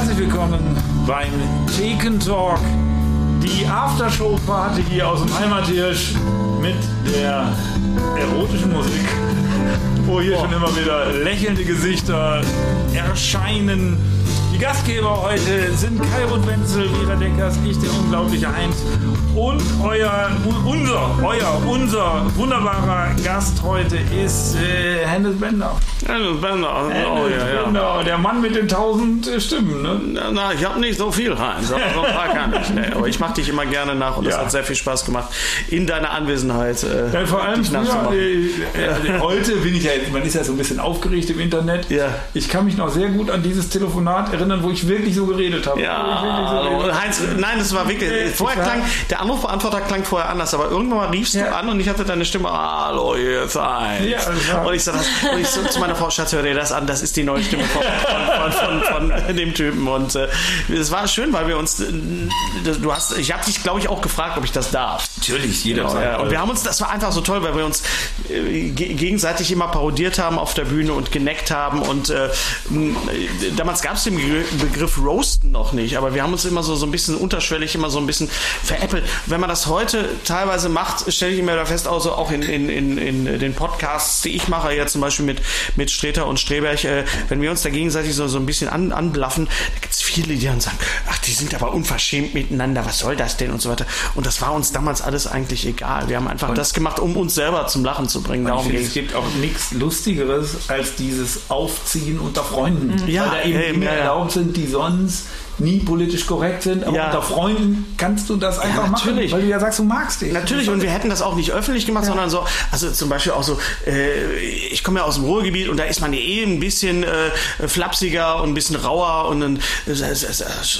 Herzlich willkommen beim Theken Talk, die Aftershow-Party hier aus dem Heimathirsch mit der erotischen Musik, wo hier schon immer wieder lächelnde Gesichter erscheinen. Gastgeber heute sind Kai und Wenzel, Vera Deckers, ich, der unglaubliche Heinz und euer, unser, euer, unser wunderbarer Gast heute ist äh, Hennes Bender. Hennes Bender, oh Hennes ja, ja. Bender, der Mann mit den tausend äh, Stimmen. Ne? Na, na, ich habe nicht so viel, Heinz, aber so ein paar kann ich. Nee, aber ich mache dich immer gerne nach und es Ja. hat sehr viel Spaß gemacht, in deiner Anwesenheit äh, Ja, vor allem dich nachzumachen. äh, äh, heute bin ich ja, man ist ja so ein bisschen aufgeregt im Internet. Ja. Ich kann mich noch sehr gut an dieses Telefonat erinnern, wo ich wirklich so geredet habe. Wirklich so Ja, geredet. Heinz, nein, das war wirklich. Äh, Vorher klang, der Anrufbeantworter klang vorher anders, aber irgendwann mal riefst du Ja. an und ich hatte deine Stimme, hallo, hier ist Heinz. Ja, und ich so, das, und ich so zu meiner Frau, Schatz, hör dir das an, das ist die neue Stimme von, von, von, von, von dem Typen. Und äh, es war schön, weil wir uns, äh, du hast, ich habe dich, glaube ich, auch gefragt, ob ich das darf. Natürlich, jeder Genau, sagt, ja. Und äh, wir haben uns, das war einfach so toll, weil wir uns äh, ge- gegenseitig immer parodiert haben auf der Bühne und geneckt haben. Und äh, äh, damals gab es den Begr- Begriff Roasten noch nicht, aber wir haben uns immer so, so ein bisschen unterschwellig, immer so ein bisschen veräppelt. Wenn man das heute teilweise macht, stelle ich immer da fest, also auch in, in, in, in den Podcasts, die ich mache, jetzt zum Beispiel mit, mit Streter und Streberg, äh, wenn wir uns da gegenseitig so, so ein bisschen an, anblaffen, da gibt es viele, die dann sagen, ach, die sind aber unverschämt miteinander, was soll das denn und so weiter. Und das war uns damals alles eigentlich egal. Wir haben einfach das gemacht, um uns selber zum Lachen zu bringen. ich Darum finde, ging es gibt auch nichts Lustigeres als dieses Aufziehen unter Freunden. Ja, Weil da eben ja, ja. erlaubt sind, die sonst nie politisch korrekt sind. Aber Ja. unter Freunden kannst du das einfach machen, natürlich. weil du ja sagst, du magst dich. Natürlich, und wir hätten das auch nicht öffentlich gemacht, sondern so, also zum Beispiel auch so, äh, ich komme ja aus dem Ruhrgebiet und da ist man eh ein bisschen äh, flapsiger und ein bisschen rauer und dann äh,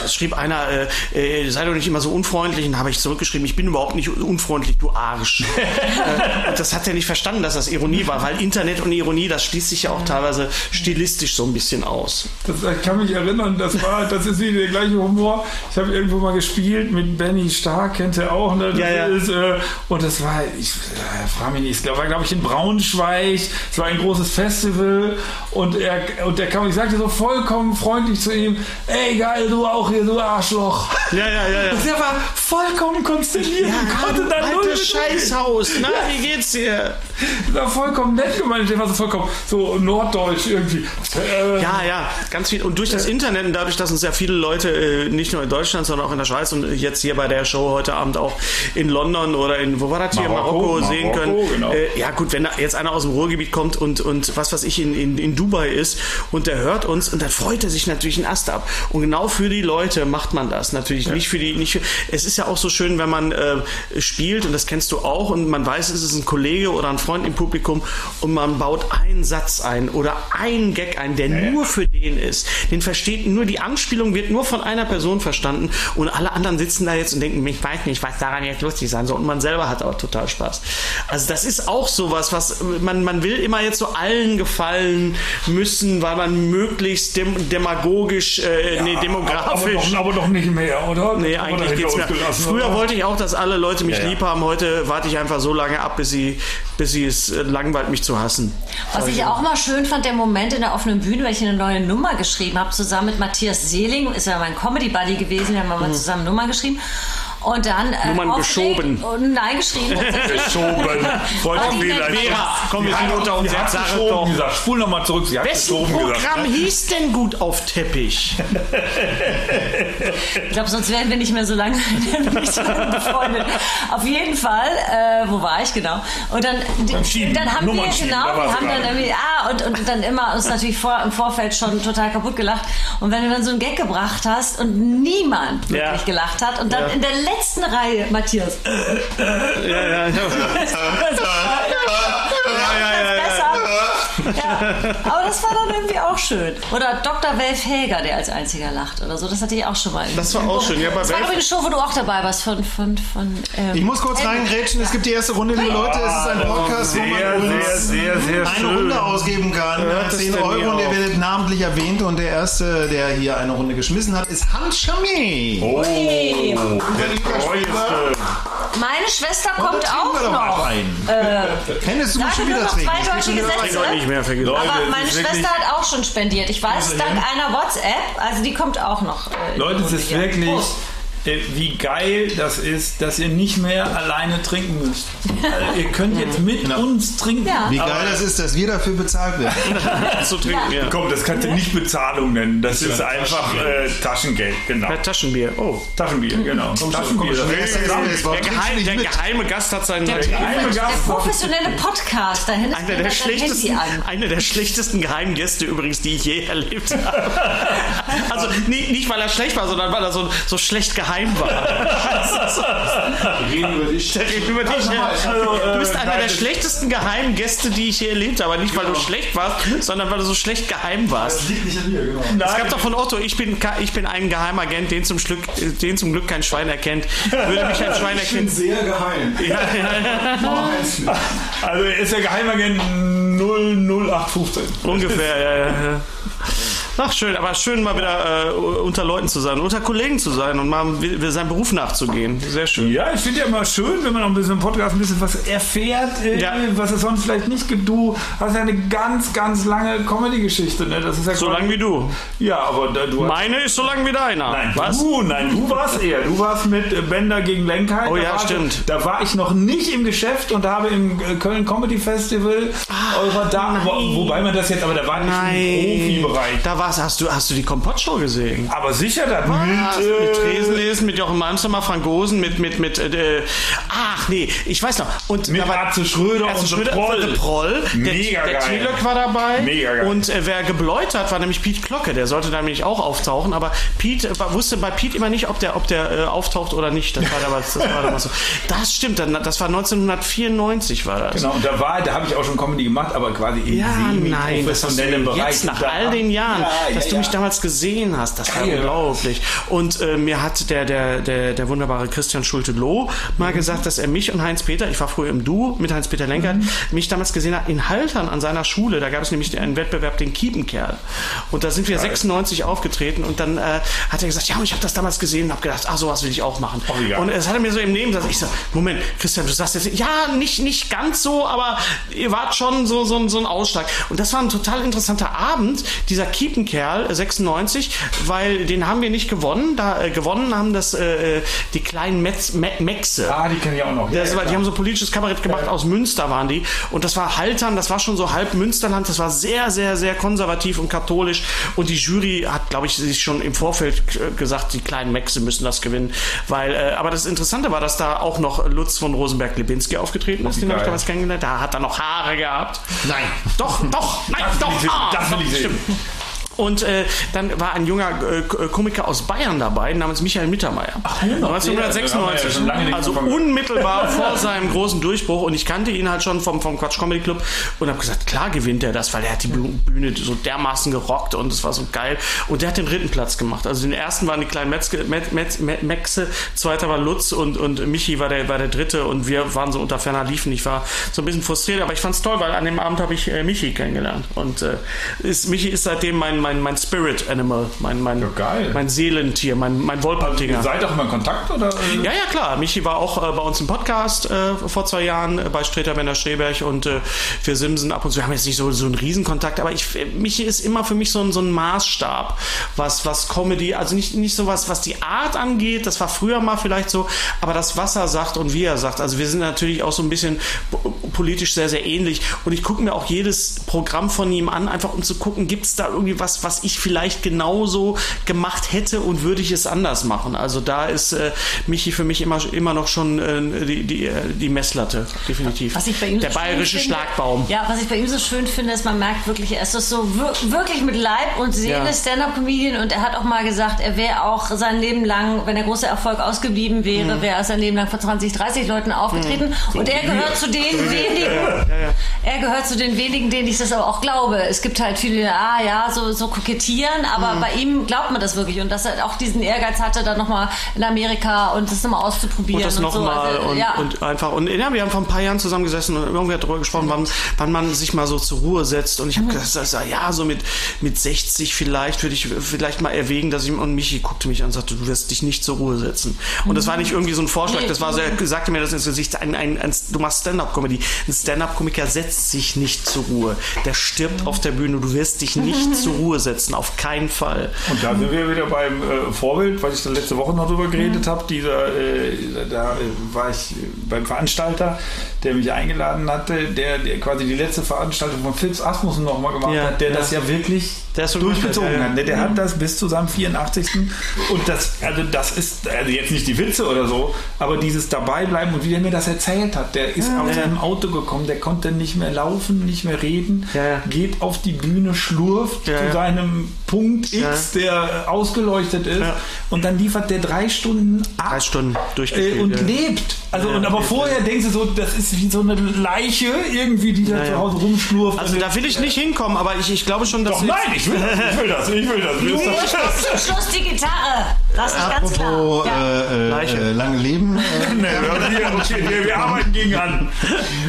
schrieb einer, äh, äh, sei doch nicht immer so unfreundlich und habe ich zurückgeschrieben, ich bin überhaupt nicht unfreundlich, du Arsch. äh, das hat er nicht verstanden, dass das Ironie war, weil Internet und Ironie, das schließt sich ja auch teilweise stilistisch so ein bisschen aus. Das, ich kann mich erinnern, das war, das ist der gleiche Humor. Ich habe irgendwo mal gespielt mit Benny Stark, kennt ihr auch, ne? Das Ja, ja. Ist, äh, und das war, ich äh, frage mich nicht, es war glaube ich in Braunschweig, es war ein großes Festival und er und der kam, ich sagte so vollkommen freundlich zu ihm, ey geil, du auch hier, du Arschloch. Ja, ja, ja, ja. Und der war vollkommen konsterniert, und konnte da null Altes Scheißhaus, na, wie geht's dir? War vollkommen nett gemeint, der war so vollkommen so norddeutsch irgendwie. Äh, Ja, ja, ganz viel. Und durch das Internet und dadurch, dass uns sehr viele Leute, äh, nicht nur in Deutschland, sondern auch in der Schweiz und jetzt hier bei der Show heute Abend auch in London oder in, wo war das hier, Marokko, Marokko, sehen Marokko, können. genau. Äh, ja gut, wenn da jetzt einer aus dem Ruhrgebiet kommt und, und was weiß ich, in, in, in Dubai ist und der hört uns und dann freut er sich natürlich einen Ast ab. Und genau für die Leute macht man das natürlich. Nicht für die, nicht für, es ist ja auch so schön, wenn man äh, spielt und das kennst du auch und man weiß, es ist ein Kollege oder ein Freund im Publikum und man baut einen Satz ein oder einen Gag ein, der nur für den ist. Den versteht nur, die Anspielung wird nur von einer Person verstanden und alle anderen sitzen da jetzt und denken, ich weiß nicht, was daran jetzt lustig sein soll und man selber hat auch total Spaß. Also das ist auch sowas, was man, man will immer jetzt so allen gefallen müssen, weil man möglichst dem, demagogisch, äh, nee, aber, demografisch. doch, aber doch nicht mehr, oder? Nee, haben eigentlich geht's mir. gelassen, Früher oder? wollte ich auch, dass alle Leute mich Ja, ja. lieb haben. Heute warte ich einfach so lange ab, bis sie, bis sie es äh, langweilt, mich zu hassen. Was ich auch mal schön fand, der Moment in der offenen Bühne, weil ich eine neue Nummer geschrieben habe, zusammen mit Matthias Seeling, ist ja mein Comedy-Buddy gewesen, wir haben mal zusammen Nummer geschrieben. Und dann. Äh, Nummern geschoben. Und, nein, geschrieben. Geschoben. Freut Aber mich die vielleicht. Vera, komm, wir sind unter uns, Sie hat geschoben doch. gesagt. Spul nochmal zurück. Sie hat Wessen geschoben gesagt. Programm hieß denn gut auf Teppich? Ich glaube, sonst wären wir nicht mehr so lange befreundet. Auf jeden Fall, äh, wo war ich genau? Und dann, Schieben, dann haben wir Nummern schieben, genau, wir haben dann irgendwie, ah, und, und dann immer uns natürlich vor, im Vorfeld schon total kaputt gelacht. Und wenn du dann so einen Gag gebracht hast und niemand Ja. wirklich gelacht hat und dann Ja. in der letzten Reihe, Matthias, ja, ja, ja. besser. Ja. Aber das war dann irgendwie auch schön. Oder Dr. Welf Helger, der als einziger lacht oder so. Das hatte ich auch schon mal. Das war auch schön. Ja, bei das war Welf- übrigens eine Show, wo du auch dabei warst von, von, von ähm, Ich muss kurz reingrätschen, es gibt die erste Runde, liebe Leute. Es ist ein Podcast, wo Sehr, man sehr, uns sehr, sehr eine schön. Runde ausgeben kann. Hört das 10 denn nie Euro und ihr werdet namentlich erwähnt. Und der Erste, der hier eine Runde geschmissen hat, ist Hans Chami. Oh, Hey. der treueste. Meine Schwester kommt trinken auch wir doch mal noch. Hennes, du musst schon wieder noch trinken. zweideutige Sätze. nicht mehr vergessen. Leute, Aber meine Schwester hat auch schon spendiert. Ich weiß es dank einer WhatsApp. Also die kommt auch noch. Äh, Leute, es ist wirklich, Prost. Äh, wie geil das ist, dass ihr nicht mehr alleine trinken müsst. Also, ihr könnt jetzt mit uns trinken. Ja. Wie geil das ist, dass wir dafür bezahlt werden. zu trinken, ja. Komm, das kannst du nicht Bezahlung nennen. Das ist einfach äh, Taschengeld, genau. Ja, Taschenbier. Oh. Taschenbier, genau. Taschenbier. das das? Der, geheim, der geheime Gast hat seinen. Der, geheime der Gast. professionelle Podcast. Da hinten Einer der, schlechtesten, an. einer der schlechtesten geheimen Gäste übrigens, die ich je erlebt habe. Also nicht, nicht weil er schlecht war, sondern weil er so, so schlecht geheim war. Reden über dich. Der redet über dich. Also, äh, Du bist einer nein, der das- schlechtesten geheimen Gäste, die ich je erlebt habe. Nicht, weil du schlecht warst, sondern weil du so schlecht geheim warst. liegt nicht an dir, genau. Es gab doch von Otto, ich bin, ich bin ein Geheimagent, den zum, Glück, den zum Glück kein Schwein erkennt. Würde mich ein Schwein Ich bin erkennen. sehr geheim. Ja, ja, ja. Also er ist der Geheimagent 00815. Ungefähr, ja, ja, ja. Ach, schön, aber schön mal wieder äh, unter Leuten zu sein, unter Kollegen zu sein und mal wi- seinem Beruf nachzugehen. Sehr schön. Ja, ich finde ja immer schön, wenn man auch ein bisschen im Podcast ein bisschen was erfährt, äh, Ja. was es sonst vielleicht nicht gibt. Du hast ja eine ganz, ganz lange Comedy-Geschichte. Ne? Das ist ja So lang wie du. Ja, aber da, du Meine ist so lang wie deiner. Nein, Was? du, nein, du warst eher. Du warst mit äh, Bender gegen Lenkheit. Oh ja, stimmt. Da war ich noch nicht im Geschäft und habe im äh, Köln Comedy Festival eurer da, wo, wobei man das jetzt, aber da war nicht im. Profibereich. Da warst, hast du, hast du die Kompott-Show gesehen? Aber sicher, da mit, mit äh, Tresenlesen, mit Jochen Malmstammer, Frank Gosen, mit, mit, mit, äh, ach nee, ich weiß noch. Und Mit da war- Atze Schröder Atze und Schröder Proll. The Proll. Der, Mega der geil. T-Lök war dabei. Mega geil. Und äh, wer gebläut hat, war nämlich Pete Glocke. Der sollte nämlich auch auftauchen. Aber Pete äh, wusste bei Pete immer nicht, ob der, ob der äh, auftaucht oder nicht. Das war damals, das war damals so. Das stimmt, das war 1994 war das. Genau, und da war, da habe ich auch schon Comedy gemacht, aber quasi im Ja, semi-professionellen Bereich. jetzt nach Da- all den Jahren, Ja, dass ja, du mich damals gesehen hast, das war unglaublich. Und äh, mir hat der, der, der, der wunderbare Christian Schulte-Loh Mhm. mal gesagt, dass er mich und Heinz-Peter, ich war früher im Duo mit Heinz-Peter Lenkert, Mhm. mich damals gesehen hat in Haltern an seiner Schule, da gab es nämlich einen Wettbewerb, den Kiepenkerl. Und da sind wir 96 aufgetreten und dann äh, hat er gesagt, ja, und ich habe das damals gesehen und habe gedacht, ach, sowas will ich auch machen. Oh, geil. und es hat er mir so im Leben gesagt, ich so, Moment, Christian, du sagst jetzt, ja, nicht, nicht ganz so, aber ihr wart schon so, so, ein- so ein Ausschlag. Und das war ein total interessanter Abend, dieser Kiepenkerl, äh, 96, weil den haben wir nicht gewonnen. Da äh, gewonnen haben das äh, die kleinen Metz, Me Mexe. Ah, die kenne ich auch noch. Das Ja, war, die ja, haben so politisches Kabarett gemacht, aus Münster waren die. Und das war Haltern, das war schon so halb Münsterland, das war sehr, sehr, sehr konservativ und katholisch. Und die Jury hat, glaube ich, sich schon im Vorfeld äh, gesagt, die kleinen Mexe müssen das gewinnen. Weil, äh, aber das Interessante war, dass da auch noch Lutz von Rosenberg-Lebinski aufgetreten ist, den habe ich damals kennengelernt. Da hat er noch Haare gehabt. Nein. Doch, doch, nein, Das will doch, ich- ah, das will ich sehen. stimmt. Und äh, dann war ein junger äh, K- Komiker aus Bayern dabei, namens Michael Mittermeier. Ach, ja, da haben wir ja 1996. schon lange nichts also unmittelbar vor seinem großen Durchbruch. Und ich kannte ihn halt schon vom, vom Quatsch Comedy Club und habe gesagt, klar gewinnt er das, weil er hat die Büh- Bühne so dermaßen gerockt und es war so geil. Und der hat den dritten Platz gemacht. Also den ersten waren die kleinen Metzge, Met, Met, Met, Mexe, zweiter war Lutz und, und Michi war der, war der dritte und wir waren so unter ferner Liefen. Ich war so ein bisschen frustriert, aber ich fand's toll, weil an dem Abend habe ich äh, Michi kennengelernt. Und äh, ist, Michi ist seitdem mein, mein, mein Spirit Animal, mein, mein, Ja, mein Seelentier, mein, mein Ihr Wolpertinger. seid doch immer in Kontakt, oder? Ja, ja, klar. Michi war auch äh, bei uns im Podcast äh, vor zwei Jahren äh, bei Streter Werner Streberg und äh, wir Simsen ab und zu. Wir haben jetzt nicht so, so einen Riesenkontakt, aber ich, äh, Michi ist immer für mich so ein, so ein Maßstab, was, was Comedy, also nicht, nicht so was, was die Art angeht, das war früher mal vielleicht so, aber das, was er sagt und wie er sagt. Also wir sind natürlich auch so ein bisschen po- politisch sehr, sehr ähnlich und ich gucke mir auch jedes Programm von ihm an, einfach um zu gucken, gibt es da irgendwie was, was ich vielleicht genauso gemacht hätte und würde ich es anders machen. Also da ist äh, Michi für mich immer, immer noch schon äh, die, die, äh, die Messlatte, definitiv. Was ich bei ihm Der so bayerische finde, Schlagbaum. Ja, was ich bei ihm so schön finde, ist, man merkt wirklich, er ist das so wir wirklich mit Leib und Seele Ja. Stand-Up-Comedian und er hat auch mal gesagt, er wäre auch sein Leben lang, wenn der große Erfolg ausgeblieben wäre, Mhm. wäre er sein Leben lang vor 20, 30 Leuten aufgetreten und er gehört zu den wenigen, ja. er gehört zu den wenigen, denen ich das aber auch glaube. Es gibt halt viele, ah ja, so, so kokettieren, aber Mhm. bei ihm glaubt man das wirklich und dass er auch diesen Ehrgeiz hatte, dann nochmal in Amerika und das nochmal auszuprobieren. Und das so. nochmal Also, und, ja. und einfach. Und ja, wir haben vor ein paar Jahren zusammengesessen und irgendwie hat darüber gesprochen, wann, wann man sich mal so zur Ruhe setzt. Und ich habe Mhm. gesagt, ja, so mit, mit 60 vielleicht würde ich vielleicht mal erwägen, dass ich, und Michi guckte mich an und sagte, du wirst dich nicht zur Ruhe setzen. Und das war nicht irgendwie so ein Vorschlag, Nee. das war so, er sagte mir das ins Gesicht, ein, ein, ein, du machst Stand-Up-Comedy. Ein Stand-Up-Komiker setzt sich nicht zur Ruhe. Der stirbt auf der Bühne. Du wirst dich nicht zur Ruhe setzen. Auf keinen Fall. Und da sind wir wieder beim äh, Vorbild, weil ich da letzte Woche noch drüber geredet habe. Dieser, äh, da äh, war ich beim Veranstalter, der mich eingeladen hatte, der, der quasi die letzte Veranstaltung von Philips Asmussen nochmal gemacht Ja, hat, der ja. das ja wirklich Der ist so durchgezogen ja, ja. hat. Der, der hat das bis zu seinem 84. Und das, also das ist, also jetzt nicht die Witze oder so, aber dieses Dabeibleiben und wie der mir das erzählt hat, der ist aus ja. seinem Auto gekommen, der konnte nicht mehr laufen, nicht mehr reden, Ja, ja. geht auf die Bühne, schlurft Ja, zu ja. Seinem Punkt X, der äh, ausgeleuchtet ist Ja. und dann liefert der drei Stunden ab Drei Stunden äh, durchgespielt. und ja. lebt. Also Ja, und aber vorher denkst du so, das ist wie so eine Leiche irgendwie, die da Ja, zu ja. Hause rumschlurft. Also da will ich nicht hinkommen, aber ich, ich glaube schon, dass Doch, nein, ich will das, ich will das, ich will das. Willst du- Schluss, Schluss die Gitarre. Das ist ganz klar. Ja. äh, äh, äh, lange Leben. Äh, Nee, wir, wir, wir, wir arbeiten gegen an.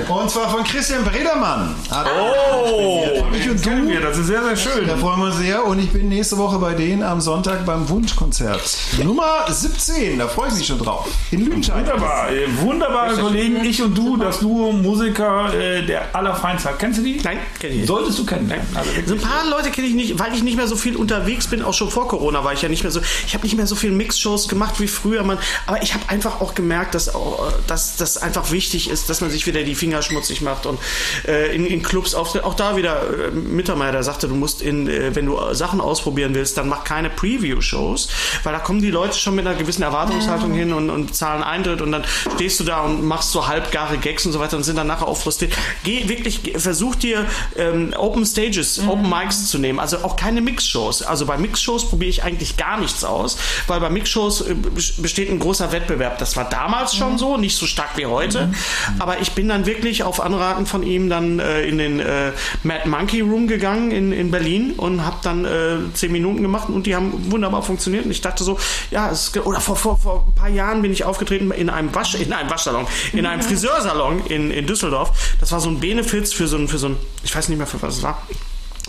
und zwar von Christian Bredermann. Hat Oh, Ich und du? wir, das ist sehr, sehr schön. Da freuen wir uns sehr und ich bin nächste Woche bei denen am Sonntag beim Wunschkonzert. Nummer 17, da freue ich mich schon drauf. In Lüdenscheid. Wunderbar, äh, wunderbare Kollegen, ich und du, das Duo Musiker äh, der Allerfeinsten. Kennst du die? Nein, kenn ich nicht. Solltest du kennen. Also So ein paar Leute kenne ich nicht, weil ich nicht mehr so viel unterwegs bin, auch schon vor Corona war ich ja nicht mehr so, ich habe nicht mehr so viel Mixshows gemacht wie früher, man, aber ich habe einfach auch gemerkt, dass, auch, dass das einfach wichtig ist, dass man sich wieder die Finger schmutzig macht und äh, in, in Clubs auftritt. Auch da wieder äh, Mittermeier, der sagte, du musst in, wenn du äh, Sachen ausprobieren willst, dann mach keine Preview-Shows, weil da kommen die Leute schon mit einer gewissen Erwartungshaltung hin und, und zahlen Eintritt und dann stehst du da und machst so halbgare Gags und so weiter und sind dann nachher auch frustriert. Geh wirklich, geh- versuch dir ähm, Open Stages, Open Mics zu nehmen, also auch keine Mixshows. Also bei Mixshows probiere ich eigentlich gar nichts aus, weil bei Mixshows äh, bes- besteht ein großer Wettbewerb. Das war damals schon so, nicht so stark wie heute, aber ich bin dann wirklich auf Anraten von ihm dann äh, in den äh, Mad Monkey Room gegangen in, in Berlin und habe dann äh, zehn Minuten gemacht und die haben wunderbar funktioniert und ich dachte so, ja, es, oder vor, vor, vor ein paar Jahren bin ich aufgetreten in einem Wasch, in einem Waschsalon, in einem Friseursalon in, in Düsseldorf. Das war so ein Benefiz für so ein, für so ein, ich weiß nicht mehr für was es war.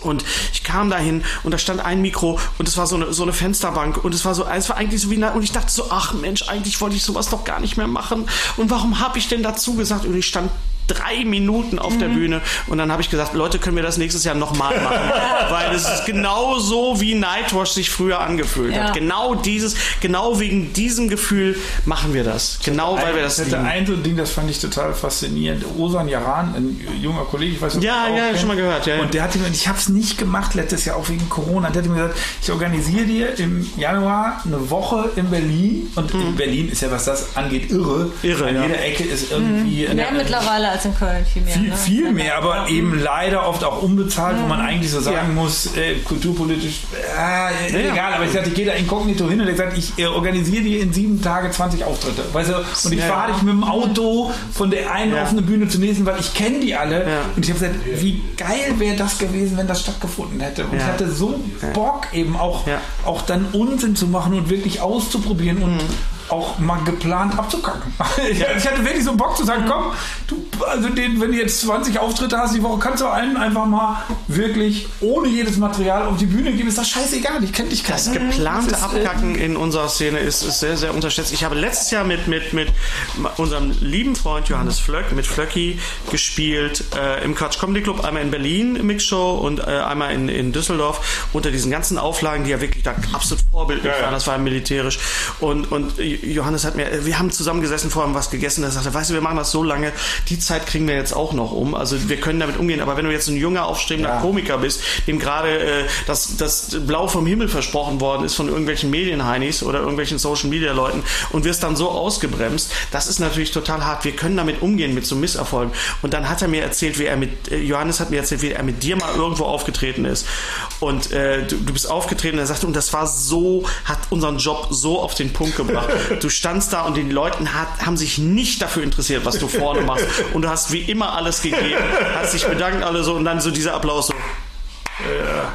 Und ich kam dahin und da stand ein Mikro und es war so eine, so eine Fensterbank und es war so, es war eigentlich so wie, und ich dachte so, ach Mensch, eigentlich wollte ich sowas doch gar nicht mehr machen. Und warum habe ich denn dazu gesagt? Und ich stand drei Minuten auf der Bühne und dann habe ich gesagt, Leute, können wir das nächstes Jahr nochmal machen? Weil es ist genau so, wie Nightwash sich früher angefühlt Ja. hat. Genau dieses, genau wegen diesem Gefühl machen wir das. Genau, weil wir das hatte lieben. ein so ein Ding, das fand ich total faszinierend. Osan Yaran, ein junger Kollege, ich weiß nicht, ob Ja, du ihn ja, auch schon mal gehört, ja, ja. Und der hatte mir, und ich habe es nicht gemacht letztes Jahr, auch wegen Corona. Der hat mir gesagt, ich organisiere dir im Januar eine Woche in Berlin. Und in Berlin ist ja, was das angeht, irre. Mhm. Irre, An ja. jeder Ecke ist irgendwie... Mehr mittlerweile als in Köln, viel mehr. Viel, ne? viel mehr, aber eben leider oft auch unbezahlt, wo man eigentlich so sagen muss, äh, kulturpolitisch, äh, Ja. egal, aber ich sagte, ich gehe da inkognito hin und er sagt, ich äh, organisiere dir in sieben Tage 20 Auftritte. Weißt du, und ich Ja. fahre dich mit dem Auto von der einen Ja. offenen Bühne zur nächsten, weil ich kenne die alle. Ja. Und ich habe gesagt, wie geil wäre das gewesen, wenn das stattgefunden hätte. Und ich Ja. hatte so Bock eben auch, Ja. auch dann Unsinn zu machen und wirklich auszuprobieren und Mhm. Auch mal geplant abzukacken. ich, ich hatte wirklich so Bock zu sagen, komm, du, also den, wenn du jetzt 20 Auftritte hast die Woche, kannst du einen einfach mal wirklich ohne jedes Material auf die Bühne geben. Ist das scheißegal, ich kenne dich keiner. Das geplante Das ist, äh, Abkacken in unserer Szene ist, ist sehr, sehr unterschätzt. Ich habe letztes Jahr mit, mit, mit unserem lieben Freund Johannes Flöck, mit Flöcki gespielt äh, im Quatsch Comedy Club, einmal in Berlin Mixshow und äh, einmal in, in Düsseldorf unter diesen ganzen Auflagen, die ja wirklich da absolut vorbildlich Ja, ja. waren. Das war militärisch. Und, und Johannes hat mir, wir haben zusammengesessen, vorher was gegessen, er sagte, weißt du, wir machen das so lange, die Zeit kriegen wir jetzt auch noch um. Also wir können damit umgehen. Aber wenn du jetzt ein junger, aufstrebender Ja. Komiker bist, dem gerade äh, das, das Blau vom Himmel versprochen worden ist von irgendwelchen Medienheinis oder irgendwelchen Social Media Leuten und wirst dann so ausgebremst, das ist natürlich total hart. Wir können damit umgehen mit so Misserfolgen. Und dann hat er mir erzählt, wie er mit, äh, Johannes hat mir erzählt, wie er mit dir mal irgendwo aufgetreten ist. Und äh, du, du bist aufgetreten, er sagte, und das war so, hat unseren Job so auf den Punkt gebracht. Du standst da und die Leute hat, haben sich nicht dafür interessiert, was du vorne machst. Und du hast wie immer alles gegeben, hast dich bedankt, alle so und dann so dieser Applaus so.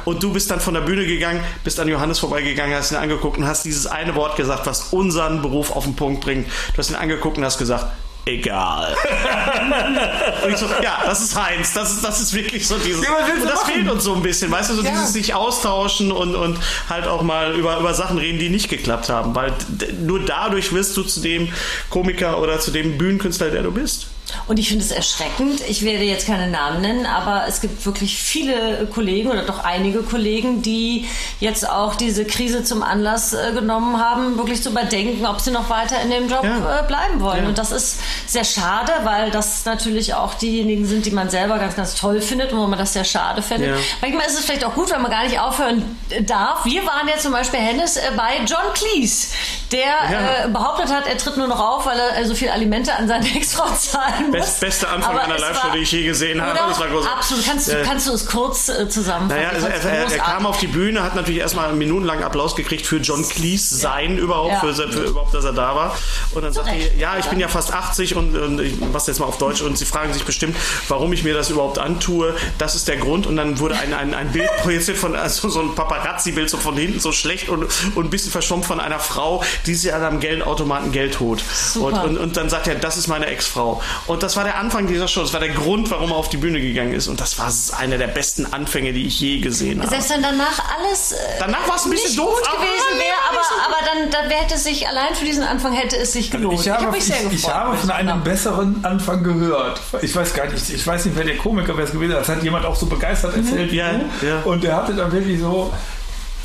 Und du bist dann von der Bühne gegangen, bist an Johannes vorbeigegangen, hast ihn angeguckt und hast dieses eine Wort gesagt, was unseren Beruf auf den Punkt bringt. Du hast ihn angeguckt und hast gesagt, egal. und ich so, ja, das ist Heinz, das ist, das ist wirklich so dieses. Ja, und das machen? fehlt uns so ein bisschen, weißt du, so Ja. dieses sich austauschen und, und halt auch mal über, über Sachen reden, die nicht geklappt haben. Weil nur dadurch wirst du zu dem Komiker oder zu dem Bühnenkünstler, der du bist. Und ich finde es erschreckend. Ich werde jetzt keine Namen nennen, aber es gibt wirklich viele Kollegen oder doch einige Kollegen, die jetzt auch diese Krise zum Anlass äh, genommen haben, wirklich zu überdenken, ob sie noch weiter in dem Job Ja. äh, bleiben wollen. Ja. Und das ist sehr schade, weil das natürlich auch diejenigen sind, die man selber ganz, ganz toll findet und wo man das sehr schade findet. Ja. Manchmal ist es vielleicht auch gut, wenn man gar nicht aufhören äh, darf. Wir waren ja zum Beispiel, Hennes, bei John Cleese, der behauptet hat, er tritt nur noch auf, weil er so viel Alimente an seine Ex-Frau muss. Best, bester Anfang Aber einer es Live-Show, die ich je gesehen habe. Oder? Das war großartig. Absolut. Kannst, du, Ja. kannst du es kurz äh, zusammenfassen? Naja, er, er, er kam auf die Bühne, hat natürlich erstmal minutenlang Applaus gekriegt für John Cleese sein überhaupt, Ja. für, für überhaupt, dass er da war. Und dann sagte Recht. er, ja, ich bin ja fast 80 und, und ich mach's jetzt mal auf Deutsch und sie fragen sich bestimmt, warum ich mir das überhaupt antue. Das ist der Grund. Und dann wurde ein, ein, ein Bild projiziert von, also so ein Paparazzi-Bild so von hinten so schlecht und, und ein bisschen verschwommen von einer Frau, die sich an einem Geldautomaten Geld holt. Und, und, und dann sagt er, das ist meine Ex-Frau. Und das war der Anfang dieser Show. Das war der Grund, warum er auf die Bühne gegangen ist. Und das war einer der besten Anfänge, die ich je gesehen habe. Selbst wenn danach alles äh, Danach war es ein bisschen doof, gewesen wäre, aber, aber dann, dann hätte es sich, allein für diesen Anfang hätte es sich gelohnt. Ich habe, hab mich sehr ich, gefreut. ich habe von einem besseren Anfang gehört. Ich weiß gar nicht, ich weiß nicht, wer der Komiker wer es gewesen. Das hat jemand auch so begeistert erzählt. wie Ja, du. ja. Und der hatte dann wirklich so,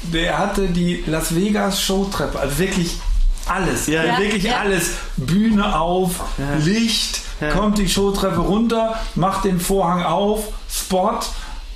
der hatte die Las Vegas Showtreppe, also wirklich alles, Ja. Ja, wirklich ja. alles. Bühne auf, Licht, kommt die Showtreppe runter, macht den Vorhang auf, Spot.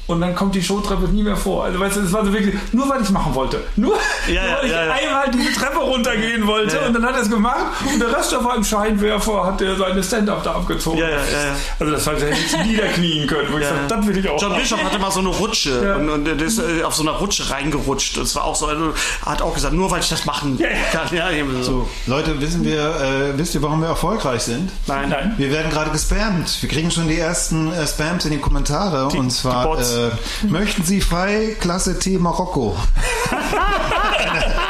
Und dann kommt die Showtreppe nie mehr vor. Also weißt du, das war so wirklich, nur weil ich machen wollte. Nur, Ja, nur weil ja, ich ja. einmal diese Treppe runtergehen wollte. Ja, ja. Und dann hat er es gemacht. Und der Rest war im Scheinwerfer, hat er seine Stand-Up da abgezogen. Ja, ja, ja, ja. Also das hätte ich nicht niederknien können. Wo ich Ja, sag, ja. das will ich auch John machen. Bishop hatte mal so eine Rutsche Ja. und, und der ist äh, auf so einer Rutsche reingerutscht. Das war auch so, also, hat auch gesagt, nur weil ich das machen Ja, ja. kann. Ja, eben so. Leute, wissen wir, äh, wisst ihr, warum wir erfolgreich sind? Nein. Nein. Wir werden gerade gespammt. Wir kriegen schon die ersten äh, Spams in die Kommentare. und die zwar, Bots. Äh, möchten Sie frei Klasse T Marokko?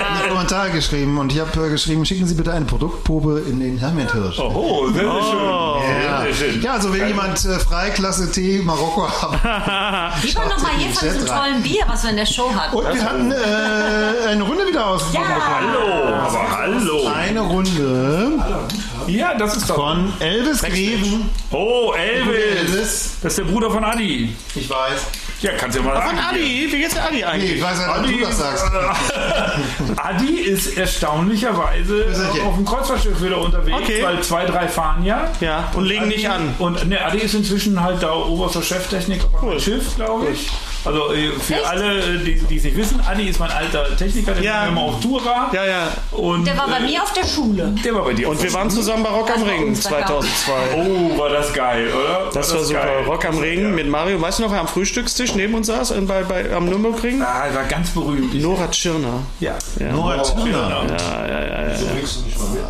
in die Kommentare geschrieben. Und ich habe äh, geschrieben, schicken Sie bitte eine Produktprobe in den Hermienthirsch. Oh, sehr, sehr schön. Ja. Sehr, sehr schön. ja, also wenn jemand äh, frei Klasse T Marokko haben. Lieber nochmal hier von diesem tollen Bier, was wir in der Show hatten. Und wir hatten äh, eine Runde wieder ausgegeben. Hallo, aber hallo. Eine Runde Ja, das ist doch. von Elvis Greven. Oh, Elvis. Elvis. Das ist der Bruder von Adi. Ich weiß. Ja, kannst du ja mal Von sagen. Adi, wie geht's dir Adi Nee, eigentlich? ich weiß ja, dass du das sagst. Adi ist erstaunlicherweise Grüße. auf dem Kreuzfahrtschiff wieder unterwegs, Okay. weil zwei, drei fahren ja. Ja, und legen Adi- nicht an. Und ne, Adi ist inzwischen halt da oberster Cheftechniker beim Cool. Schiff, glaube ich. Also äh, für Echt? alle, äh, die die es nicht wissen, Adi ist mein alter Techniker, der Ja. immer auf Tour war. Ja, ja. Und, Der war bei äh, mir auf der Schule. Der war bei dir. Und wir waren zusammen bei Rock am Das war Ring uns, da gab- 2002. Oh, war das geil, oder? Das war super. geil. Rock am Ring Ja. mit Mario. Weißt du noch, wer am Frühstückstisch neben uns saß äh, bei, bei, am Nürburgring? Ah, er war ganz berühmt. Nora Tschirner. Ja. Nora Turner. Ja, ja, ja, ja.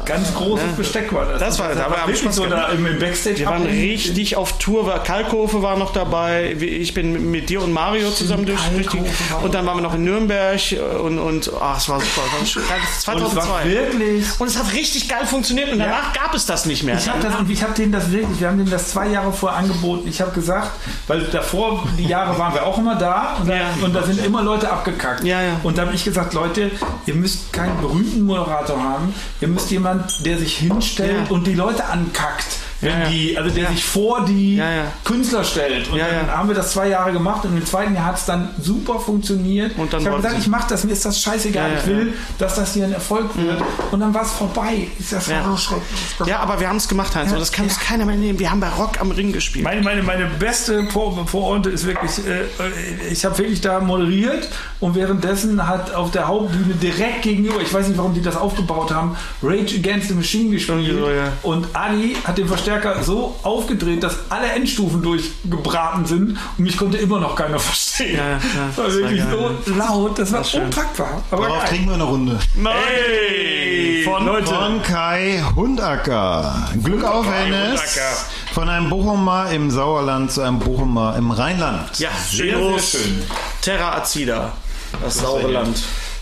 Ganz großes Besteck war das. Das war- da war am Spaß so da im, im Backstage. Wir waren richtig auf Tour. War- Kalkofe war noch dabei. Ich bin mit dir und Mario zusammen durch. durch die, und dann waren wir noch in Nürnberg äh, und, und ach, es war super. War schon geil. Und es war 2002. wirklich Und es hat richtig geil funktioniert und danach gab es das nicht mehr. Ich habe das und ich habe denen das wirklich, wir haben denen das zwei Jahre vorher angeboten. Ich habe gesagt, weil davor die Jahre waren wir auch immer da und da, Ja. und da sind immer Leute abgekackt. Ja, ja. Und da habe ich gesagt, Leute, ihr müsst keinen berühmten Moderator haben, ihr müsst jemand, der sich hinstellt Ja. und die Leute ankackt. Wenn Ja, ja. die, also der sich vor die Ja, ja. Künstler stellt. Und Ja, dann ja. haben wir das zwei Jahre gemacht und im zweiten Jahr hat es dann super funktioniert. Und dann ich habe gesagt, ich mache das, mir ist das scheißegal. Ja, ja, ich will, dass das hier ein Erfolg wird. Und dann war es vorbei. Ist das Ja. schrecklich. Ja, aber wir haben es gemacht, Heinz. Und das kann uns keiner mehr nehmen. Wir haben bei Rock am Ring gespielt. Meine, meine, meine beste Vor Vororte ist wirklich, äh, äh, ich habe wirklich da moderiert und währenddessen hat auf der Hauptbühne direkt gegenüber, ich weiß nicht, warum die das aufgebaut haben, Rage Against the Machine gespielt. So, ja. Und Adi hat den Verstärker so aufgedreht, dass alle Endstufen durchgebraten sind und mich konnte immer noch keiner verstehen. Ja, ja, das war das war wirklich geil, so laut, das war schön. unpackbar. Aber Darauf geil. trinken wir eine Runde. Hey, Hey, von, Leute. Von Kai Hundacker. Glück auf, Hennes. Von einem Bochumer im Sauerland zu einem Bochumer im Rheinland. Ja, Sehr, sehr schön. Terra Acida, das saure Land.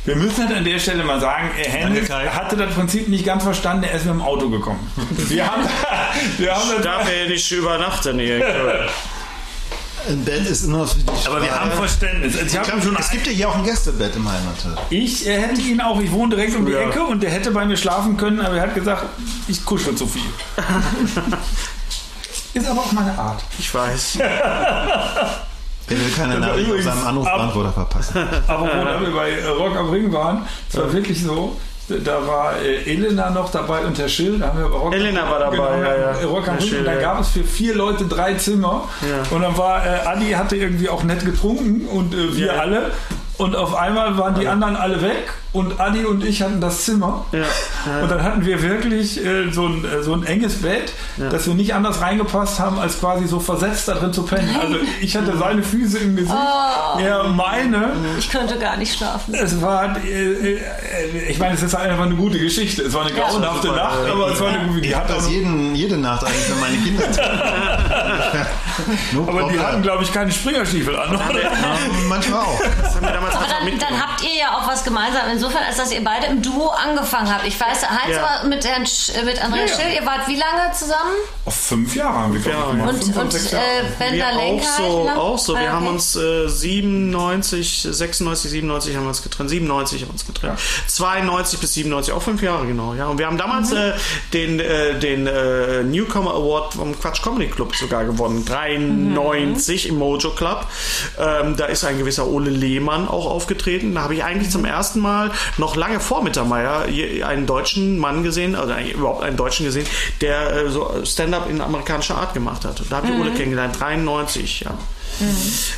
Wir müssen halt an der Stelle mal sagen, äh, Kai. hatte das Prinzip nicht ganz verstanden, er ist mit dem Auto gekommen. Wir haben, wir haben das, Darf er nicht übernachten hier? Ein Bett ist nur für die aber wir haben. Verständnis. Ich, hab schon Es gibt ja hier auch ein Gästebett im Heimathotel. ich äh, hätte ihn auch, ich wohne direkt um die Ja. Ecke und der hätte bei mir schlafen können, aber er hat gesagt, ich kuschel zu viel. Ist aber auch meine Art. Ich weiß. Der will keine Nachricht auf seinem Anrufbeantworter verpassen. Aber wo wir bei Rock am Ring waren, es war wirklich so, da war äh, Elena noch dabei und Herr Schill. Da haben wir Rock Elena war dabei, genau, ja, ja. Rock am Ring. Da gab es für vier Leute drei Zimmer. Ja. Und dann war, äh, Adi hatte irgendwie auch nett getrunken und äh, wir Ja. alle. Und auf einmal waren die anderen alle weg und Adi und ich hatten das Zimmer. Ja, Und dann hatten wir wirklich äh, so, ein, äh, so ein enges Bett, dass wir nicht anders reingepasst haben, als quasi so versetzt da drin zu pennen. Also ich hatte seine Füße im Gesicht, Oh. er meine. Ich könnte gar nicht schlafen. Es war, äh, äh, ich meine, es ist einfach eine gute Geschichte. Es war eine Ja. grauenhafte Nacht, aber es war eine gute. Die Ich habe hatten, das jeden, jede Nacht eigentlich für meine Kinder. no aber die hatten, glaube ich, keine Springerstiefel an. Oder? Ja, manchmal auch. Das haben wir damals Aber dann, dann habt ihr ja auch was gemeinsam. Insofern, als dass ihr beide im Duo angefangen habt. Ich weiß, Heinz Ja. war mit, Herrn Sch äh, mit Andreas Ja, ja. Schill. Ihr wart wie lange zusammen? Auf fünf Jahre haben wir, glaube Jahre, ich, gemacht. Und, und äh. Bender wir auch Lenker? so, auch so. Wir Ah, haben okay. uns äh, 97, 96, 97 haben wir uns getrennt. 97 haben wir uns getrennt. 92 bis 97, auch fünf Jahre genau. Ja, und wir haben damals Mhm. äh, den, äh, den äh, Newcomer Award vom Quatsch Comedy Club sogar gewonnen. 93 im Mojo Club. Ähm, da ist ein gewisser Ole Lehmann auch aufgetreten. Da habe ich eigentlich zum ersten Mal noch lange vor Mittermeier einen deutschen Mann gesehen, also überhaupt einen Deutschen gesehen, der äh, so Stand-up in amerikanischer Art gemacht hat. Da habe ich Ole kennengelernt. 93, ja.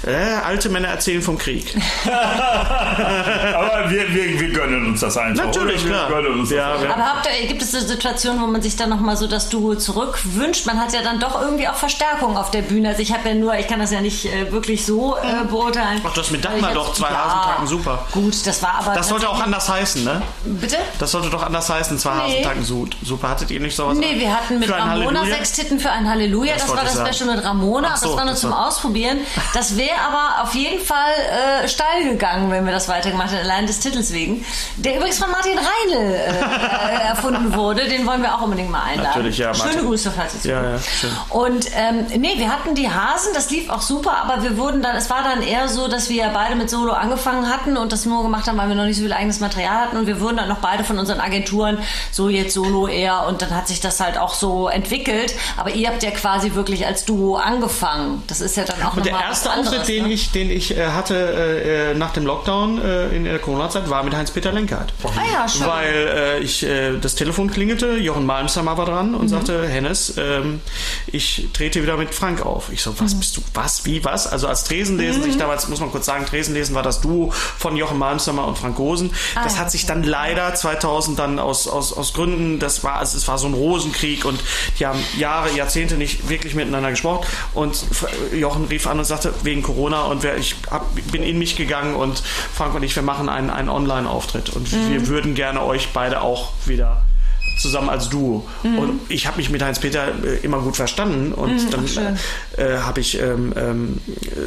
Äh, alte Männer erzählen vom Krieg. Aber wir, wir, wir gönnen uns das einfach. Natürlich, klar. Wir gönnen uns das Ja, Aber habt ihr, gibt es eine Situation, wo man sich dann nochmal so das Duo zurückwünscht? Man hat ja dann doch irgendwie auch Verstärkung auf der Bühne. Also ich habe ja nur, ich kann das ja nicht äh, wirklich so äh, beurteilen. Ach, das mit Dagmar doch, zwei Hasentagen, super. Gut, das war aber... Das sollte auch anders heißen, ne? Bitte? Das sollte doch anders heißen, zwei Nee. Hasentagen. Super, hattet ihr nicht sowas? Nee, wir hatten mit Ramona Halleluja? sechs Titten für ein Halleluja. Das Das, war das. Special mit Ramona. So, das war nur das zum war- Ausprobieren. Das wäre aber auf jeden Fall äh, steil gegangen, wenn wir das weitergemacht hätten, allein des Titels wegen. Der übrigens von Martin Reinl äh, äh, erfunden wurde. Den wollen wir auch unbedingt mal einladen. Natürlich, ja, Schöne Martin. Grüße, falls ihr Ja, ja, schön. Und ähm, nee, wir hatten die Hasen, das lief auch super, aber wir wurden dann, es war dann eher so, dass wir beide mit Solo angefangen hatten und das nur gemacht haben, weil wir noch nicht so viel eigenes Material hatten und wir wurden dann noch beide von unseren Agenturen so jetzt Solo eher und dann hat sich das halt auch so entwickelt. Aber ihr habt ja quasi wirklich als Duo angefangen. Das ist ja dann auch nochmal erste Auftritt, den ne? ich, den ich äh, hatte äh, äh, nach dem Lockdown äh, in der Corona-Zeit, war mit Heinz-Peter Lenkert. Ah ja, schön. Weil äh, ich äh, das Telefon klingelte, Jochen Malmsheimer war dran Mhm. und sagte, Hennes, ähm, ich trete wieder mit Frank auf. Ich so, was Mhm. bist du, was, wie, was? Also als Tresenlesen, sich damals, muss man kurz sagen, Tresenlesen war das Duo von Jochen Malmsheimer und Frank Gosen. Das Ah, hat sich dann leider 2000 dann aus, aus, aus Gründen, das war, also es war so ein Rosenkrieg und die haben Jahre, Jahrzehnte nicht wirklich miteinander gesprochen und Jochen rief an und sagte, wegen Corona und wer, ich hab, bin in mich gegangen und Frank und ich, wir machen einen, einen Online-Auftritt. Und wir würden gerne euch beide auch wieder zusammen als Duo. Und ich habe mich mit Heinz-Peter äh, immer gut verstanden. Und dann schön. äh, habe ich ähm, ähm,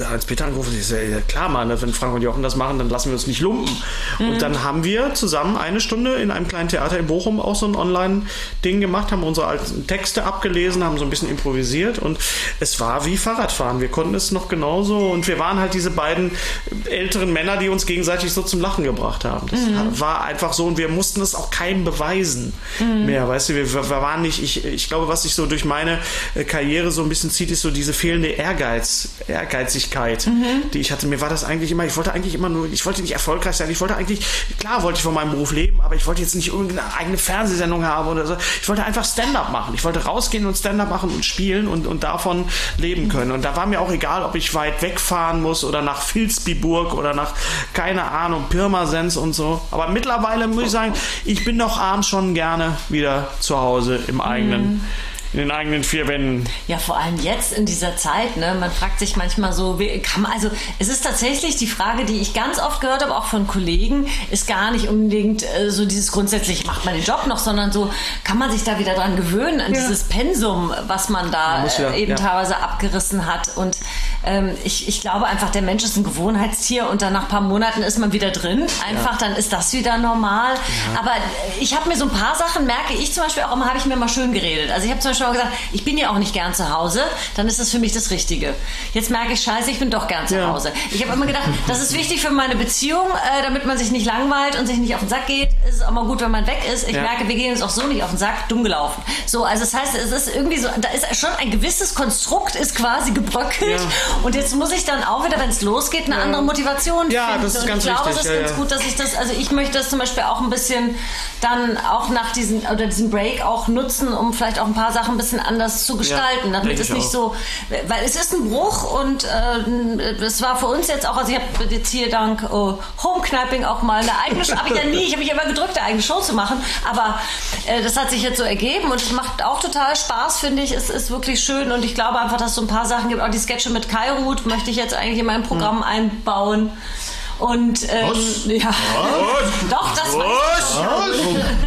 Heinz-Peter angerufen. Und ich so, ja, klar, Mann, ne, wenn Frank und Jochen das machen, dann lassen wir uns nicht lumpen. Und dann haben wir zusammen eine Stunde in einem kleinen Theater in Bochum auch so ein Online-Ding gemacht, haben unsere alten Texte abgelesen, haben so ein bisschen improvisiert. Und es war wie Fahrradfahren. Wir konnten es noch genauso. Und wir waren halt diese beiden älteren Männer, die uns gegenseitig so zum Lachen gebracht haben. Das war einfach so. Und wir mussten es auch keinem beweisen mehr, weißt du, wir, wir waren nicht, ich, ich glaube, was sich so durch meine äh, Karriere so ein bisschen zieht, ist so diese fehlende Ehrgeiz, Ehrgeizigkeit, die ich hatte. Mir war das eigentlich immer, ich wollte eigentlich immer nur, ich wollte nicht erfolgreich sein, ich wollte eigentlich, klar wollte ich von meinem Beruf leben, aber ich wollte jetzt nicht irgendeine eigene Fernsehsendung haben oder so. Ich wollte einfach Stand-up machen. Ich wollte rausgehen und Stand-up machen und spielen und, und davon leben können. Und da war mir auch egal, ob ich weit wegfahren muss oder nach Vilsbiburg oder nach, keine Ahnung, Pirmasens und so. Aber mittlerweile muss ich sagen, ich bin doch abends schon gerne wieder zu Hause im eigenen, in den eigenen vier Wänden. Ja, vor allem jetzt in dieser Zeit, ne? Man fragt sich manchmal so, wie kann man, also es ist tatsächlich die Frage, die ich ganz oft gehört habe, auch von Kollegen, ist gar nicht unbedingt äh, so dieses grundsätzlich, macht man den Job noch, sondern so, kann man sich da wieder dran gewöhnen, an Ja. dieses Pensum, was man da Man ja, äh, eben ja. teilweise abgerissen hat. Und ähm, ich, ich glaube einfach, der Mensch ist ein Gewohnheitstier und dann nach ein paar Monaten ist man wieder drin. Einfach, dann ist das wieder normal. Aber ich habe mir so ein paar Sachen, merke ich zum Beispiel auch immer, habe ich mir mal schön geredet. Also ich habe zum Beispiel auch gesagt, ich bin ja auch nicht gern zu Hause, dann ist das für mich das Richtige. Jetzt merke ich, scheiße, ich bin doch gern zu Ja. Hause. Ich habe immer gedacht, das ist wichtig für meine Beziehung, äh, damit man sich nicht langweilt und sich nicht auf den Sack geht. Es ist auch mal gut, wenn man weg ist. Ich Ja. merke, wir gehen uns auch so nicht auf den Sack, dumm gelaufen. So, also das heißt, es ist irgendwie so, da ist schon ein gewisses Konstrukt ist quasi gebröckelt Ja. und jetzt muss ich dann auch wieder, wenn es losgeht, eine andere Motivation Ja, finden. das ist und ganz ich glaube, wichtig, es ist ganz gut, dass ich das, also ich möchte das zum Beispiel auch ein bisschen dann auch nach diesem oder diesem Break auch nutzen, um vielleicht auch ein paar Sachen ein bisschen anders zu gestalten, damit denke es ich nicht auch. so, weil es ist ein Bruch und äh, das war für uns jetzt auch, also ich habe jetzt hier dank oh, Homekniping auch mal eine eigene Show, habe ich ja nie, ich habe mich immer gedrückt, eine eigene Show zu machen, aber äh, das hat sich jetzt so ergeben und es macht auch total Spaß, finde ich, es ist wirklich schön und ich glaube einfach, dass es so ein paar Sachen gibt, auch die Sketche mit Kairut möchte ich jetzt eigentlich in mein Programm Hm. einbauen. Und ähm, ja, doch, das war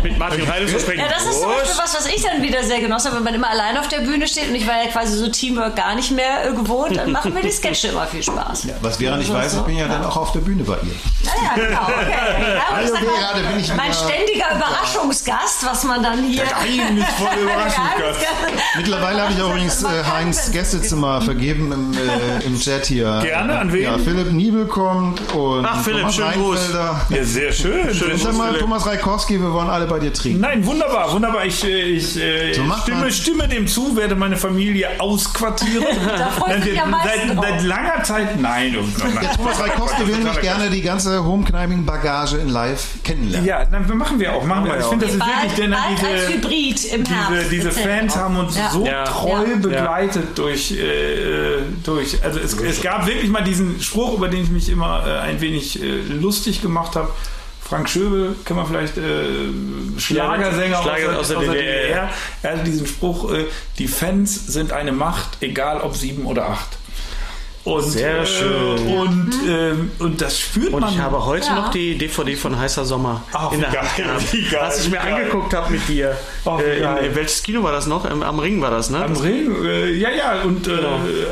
Mit Martin Reide zu sprechen. ja, das ist zum Beispiel was, was ich dann wieder sehr genossen habe, wenn man immer allein auf der Bühne steht und ich war ja quasi so Teamwork gar nicht mehr äh, gewohnt, dann machen mir die Sketche immer viel Spaß. Was Vera nicht weiß, ich bin ja dann auch auf der Bühne bei ihr. Ja, ja, genau, okay. Ja, ich Vera, da bin ich mein ständiger Überraschungsgast, was man dann hier... Geheimnisvolle Überraschungsgast. Mittlerweile habe ich auch übrigens äh, Heinz Gästezimmer vergeben im, äh, im Chat hier. Gerne, an wen? Ja, Philipp Niebel kommt und Ach, Philipp, Thomas schönen Gruß. Ja, sehr schön. Schön, Und sag mal, Thomas Reikowski, wir wollen alle bei dir trinken. Nein, wunderbar, wunderbar. Ich, äh, ich äh, So stimme, stimme dem zu, werde meine Familie ausquartieren. Da am meisten seit, seit langer Zeit, nein. oh, nein. Der Thomas Reikowski will nämlich gerne die ganze Homekniping-Bagage in live kennenlernen. Ja, dann machen wir auch. Machen wir. Ich finde, das ist wirklich, denn bald als diese, Hybrid im diese, Herbst. diese. Fans haben uns Ja. so Ja. treu Ja. begleitet durch, äh, durch. Also es, es gab wirklich mal diesen Spruch, über den ich mich immer äh, ein wenig äh, lustig gemacht habe. Frank Schöbel, kann man vielleicht äh, Schlagersänger Schlager aus der DDR. Er hatte diesen Spruch: äh, Die Fans sind eine Macht, egal ob sieben oder acht. Und, Sehr äh, schön. Und, ähm, und das spürt Und man. ich habe heute Ja. noch die DVD von Heißer Sommer Ach, in der geil, Hand geil, Was ich mir geil. angeguckt habe mit dir. Ach, äh, in, welches Kino war das noch? Am, am Ring war das, ne? Am Ring, äh, ja, ja, und äh,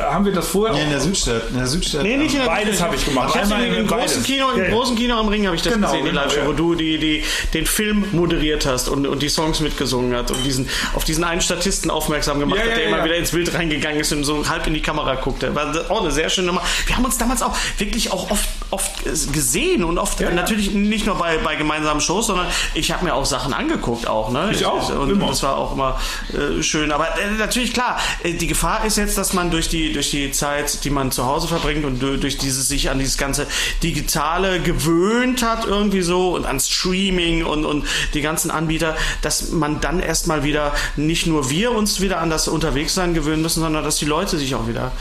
haben wir das vorher Ja, in der Südstadt. In der Südstadt. Nee, nicht in der Beides habe ich gemacht. Ich habe Einmal im, im großen Kino, im Ja, ja. großen Kino am Ring habe ich das Genau, gesehen, die genau, Live-Show, ja. wo du die, die, den Film moderiert hast und, und die Songs mitgesungen hast und diesen, auf diesen einen Statisten aufmerksam gemacht Ja, hat, der ja. immer wieder ins Bild reingegangen ist und so halb in die Kamera guckte. War auch eine sehr schöne Nummer. Wir haben uns damals auch wirklich auch oft, oft gesehen und oft Ja, ja. natürlich nicht nur bei, bei gemeinsamen Shows, sondern ich habe mir auch Sachen angeguckt auch. Ne? Ich auch, Und immer. das war auch immer äh, schön. Aber äh, natürlich klar, äh, die Gefahr ist jetzt, dass man durch die, durch die Zeit, die man zu Hause verbringt und du- durch dieses sich an dieses ganze Digitale gewöhnt hat irgendwie so und an Streaming und, und die ganzen Anbieter, dass man dann erstmal wieder nicht nur wir uns wieder an das Unterwegssein gewöhnen müssen, sondern dass die Leute sich auch wieder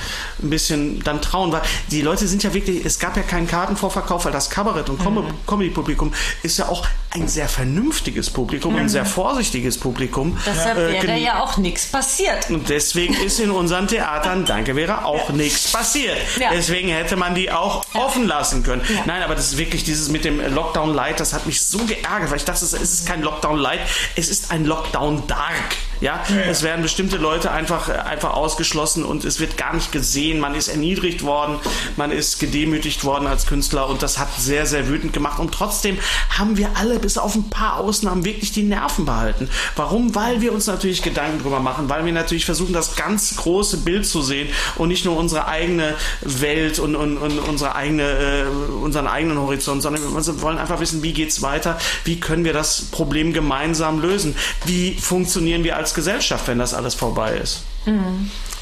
ein bisschen dann trauen. Weil die Leute sind ja wirklich, es gab ja keinen Kartenvorverkauf, weil das Kabarett- und Com Comedy-Publikum ist ja auch ein sehr vernünftiges Publikum, ein sehr vorsichtiges Publikum. Deshalb Äh, wäre ja auch nichts passiert. und deswegen ist in unseren Theatern, danke wäre auch nichts passiert. Ja. Deswegen hätte man die auch offen lassen können. Nein, aber das ist wirklich dieses mit dem Lockdown Light, das hat mich so geärgert, weil ich dachte, es ist kein Lockdown Light, es ist ein Lockdown Dark. Ja, es werden bestimmte Leute einfach, äh, einfach ausgeschlossen und es wird gar nicht gesehen. Man ist erniedrigt worden, man ist gedemütigt worden als Künstler und das hat sehr, sehr wütend gemacht. Und trotzdem haben wir alle bis auf ein paar Ausnahmen wirklich die Nerven behalten. Warum? Weil wir uns natürlich Gedanken drüber machen, weil wir natürlich versuchen, das ganz große Bild zu sehen und nicht nur unsere eigene Welt und, und, und unsere eigene, äh, unseren eigenen Horizont, sondern wir wollen einfach wissen, wie geht's weiter, wie können wir das Problem gemeinsam lösen, wie funktionieren wir als Gesellschaft, wenn das alles vorbei ist.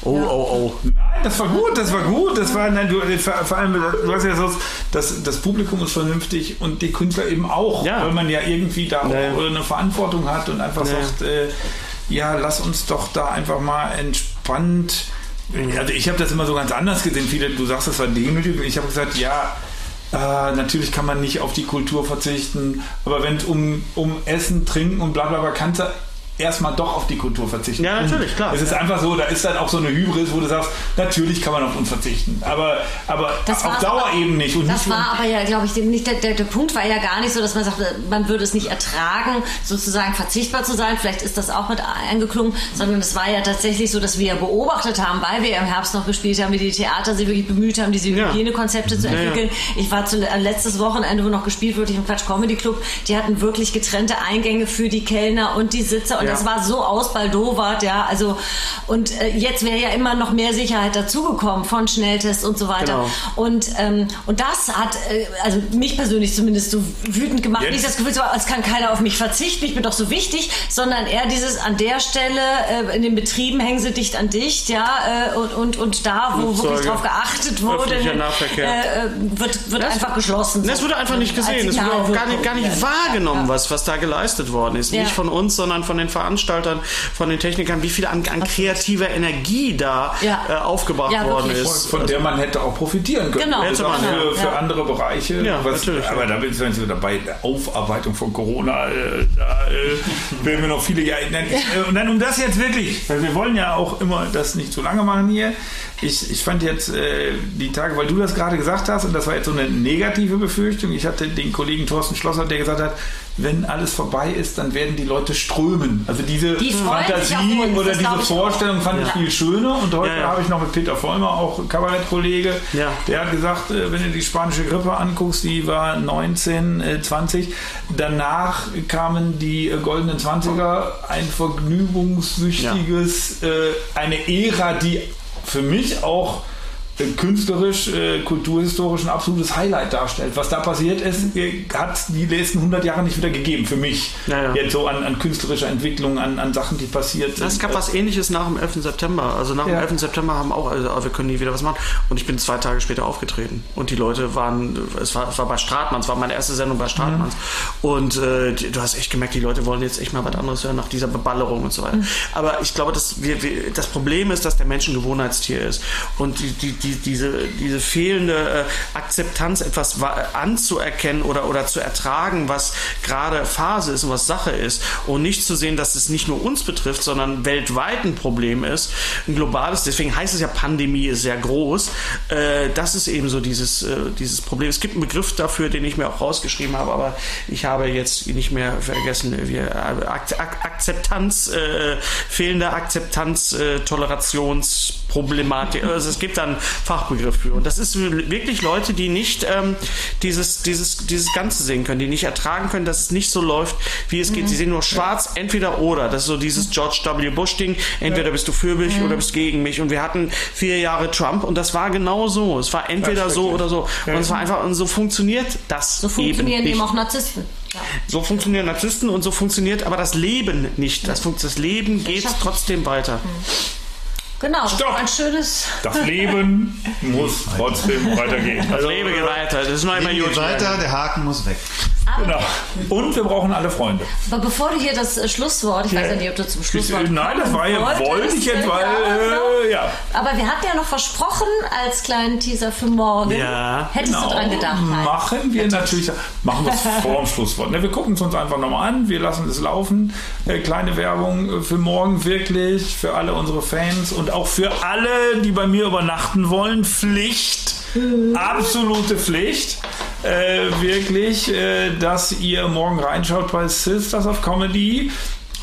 Oh, oh, oh. Nein, das war gut, das war gut. Das war, nein, du, vor, vor allem, du hast ja so, das, das Publikum ist vernünftig und die Künstler eben auch, Ja. weil man ja irgendwie da auch Ja, ja. eine Verantwortung hat und einfach Ja. sagt, äh, ja, lass uns doch da einfach mal entspannt. Also ich habe das immer so ganz anders gesehen. Viele, du sagst, das war demütig. Ich habe gesagt, ja, äh, natürlich kann man nicht auf die Kultur verzichten, aber wenn es um, um Essen, Trinken und bla bla bla kannst du erstmal doch auf die Kultur verzichten. Ja, natürlich, klar. Es ist einfach so, da ist dann auch so eine Hybris, wo du sagst, natürlich kann man auf uns verzichten, aber, aber Das auf Dauer aber- eben nicht. Und Das nicht war aber ja, glaube ich, nicht der, der, der Punkt war ja gar nicht so, dass man sagt, man würde es nicht ertragen, sozusagen verzichtbar zu sein. Vielleicht ist das auch mit eingeklungen, sondern es war ja tatsächlich so, dass wir ja beobachtet haben, weil wir im Herbst noch gespielt haben, wie die Theater sich wirklich bemüht haben, diese Ja. Hygienekonzepte zu Ja, ja. entwickeln. Ich war zu, äh, letztes Wochenende, wo noch gespielt wurde, im Quatsch Comedy Club. Die hatten wirklich getrennte Eingänge für die Kellner und die Sitzer und Ja. Das war so ausbaldowert, ja. Also und äh, jetzt wäre ja immer noch mehr Sicherheit dazugekommen von Schnelltests und so weiter. Genau. Und, ähm, und das hat äh, also mich persönlich zumindest so wütend gemacht. Jetzt- Nicht das Gefühl, so, als kann keiner auf mich verzichten, ich bin doch so wichtig, sondern eher dieses an der Stelle, äh, in den Betrieben hängen sie dicht an dicht, ja, äh, und, und, und da, wo Flugzeuge, wirklich drauf geachtet wurde, äh, wird, wird Das- einfach geschlossen. Das wurde einfach nicht gesehen. Es wurde auch gar nicht, gar nicht wahrgenommen, Ja. was, was da geleistet worden ist. Ja. Nicht von uns, sondern von den Veranstaltern, von den Technikern, wie viel an, an kreativer Energie da Ja. äh, aufgebracht Ja, worden ist. von der man hätte auch profitieren können. Genau. Also Hätte man, für, ja. für andere Bereiche. Ja, was, natürlich, aber da bin ich jetzt wieder bei der Aufarbeitung von Corona. Äh, da äh, werden wir noch viele Jahre. Nein, äh, Und dann um das jetzt wirklich, weil wir wollen ja auch immer das nicht zu lange machen hier. Ich, ich fand jetzt äh, die Tage, weil du das gerade gesagt hast, und das war jetzt so eine negative Befürchtung. Ich hatte den Kollegen Thorsten Schlosser, der gesagt hat, wenn alles vorbei ist, dann werden die Leute strömen. Also diese Die Fantasie uns, oder diese Vorstellung fand ich viel schöner. Und heute Ja, ja. habe ich noch mit Peter Vollmer, auch Kabarettkollege, Ja. der hat gesagt, äh, wenn du die spanische Grippe anguckst, die war 19, äh, 20. Danach kamen die äh, goldenen 20er, ein vergnügungssüchtiges, äh, eine Ära, die für mich auch äh, künstlerisch, äh, kulturhistorisch ein absolutes Highlight darstellt. Was da passiert ist, äh, hat die letzten 100 Jahre nicht wieder gegeben, für mich. Ja, ja. Jetzt so an, an künstlerischer Entwicklung, an, an Sachen, die passiert sind. Es gab was ähnliches nach dem 11. September. Also nach Ja. dem 11. September haben auch, also wir können nie wieder was machen. Und ich bin zwei Tage später aufgetreten. Und die Leute waren, es war, es war bei Stratmanns, es war meine erste Sendung bei Stratmanns. Und äh, du hast echt gemerkt, die Leute wollen jetzt echt mal was anderes hören nach dieser Beballerung und so weiter. Aber ich glaube, dass wir, wir, das Problem ist, dass der Mensch ein Gewohnheitstier ist. Und die, die, die, diese, diese fehlende äh, Akzeptanz, etwas wa- anzuerkennen oder, oder zu ertragen, was gerade Phase ist und was Sache ist. Und nicht zu sehen, dass es nicht nur uns betrifft, sondern weltweit ein Problem ist, ein globales. Deswegen heißt es ja, Pandemie ist sehr groß. Äh, das ist eben so dieses, äh, dieses Problem. Es gibt einen Begriff dafür, den ich mir auch rausgeschrieben habe, aber ich habe jetzt nicht mehr vergessen. Wir, äh, Ak Ak Akzeptanz, äh, fehlende Akzeptanz, äh, Tolerationsproblematik. Also es gibt da einen Fachbegriff für. Und das ist wirklich Leute, die nicht ähm, dieses, dieses, dieses Ganze sehen können, die nicht ertragen können, dass es nicht so läuft, wie es geht. Sie sehen nur schwarz, entweder oder. Das ist so dieses George W. Bush-Ding. Entweder bist du für mich oder bist gegen mich. Und wir hatten vier Jahre Trump und das war genau so. Es war entweder so oder so. Und es war einfach, und so funktioniert das. So funktionieren eben eben auch Narzissten. Ja. So funktionieren Narzissten und so funktioniert aber das Leben nicht. Das, das Leben geht trotzdem weiter. Genau, das Stopp. ein schönes. Das Leben muss trotzdem weitergehen. Das Also, Leben geht weiter. Das ist noch immer Leben gut. geht weiter, der Haken muss weg. Genau. Und wir brauchen alle Freunde. Aber bevor du hier das äh, Schlusswort, ich weiß ja nicht, ob du zum Schlusswort Nein, das war ja, wollte ich jetzt, weil, äh, ja. Aber wir hatten ja noch versprochen als kleinen Teaser für morgen. Ja, Hättest du dran gedacht? Heinz? Machen wir natürlich, machen wir es vor dem Schlusswort. Ne, wir gucken es uns einfach nochmal an, wir lassen es laufen. Äh, kleine Werbung äh, für morgen wirklich, für alle unsere Fans und auch für alle, die bei mir übernachten wollen. Pflicht, absolute Pflicht. Äh, wirklich, äh, dass ihr morgen reinschaut bei Sisters of Comedy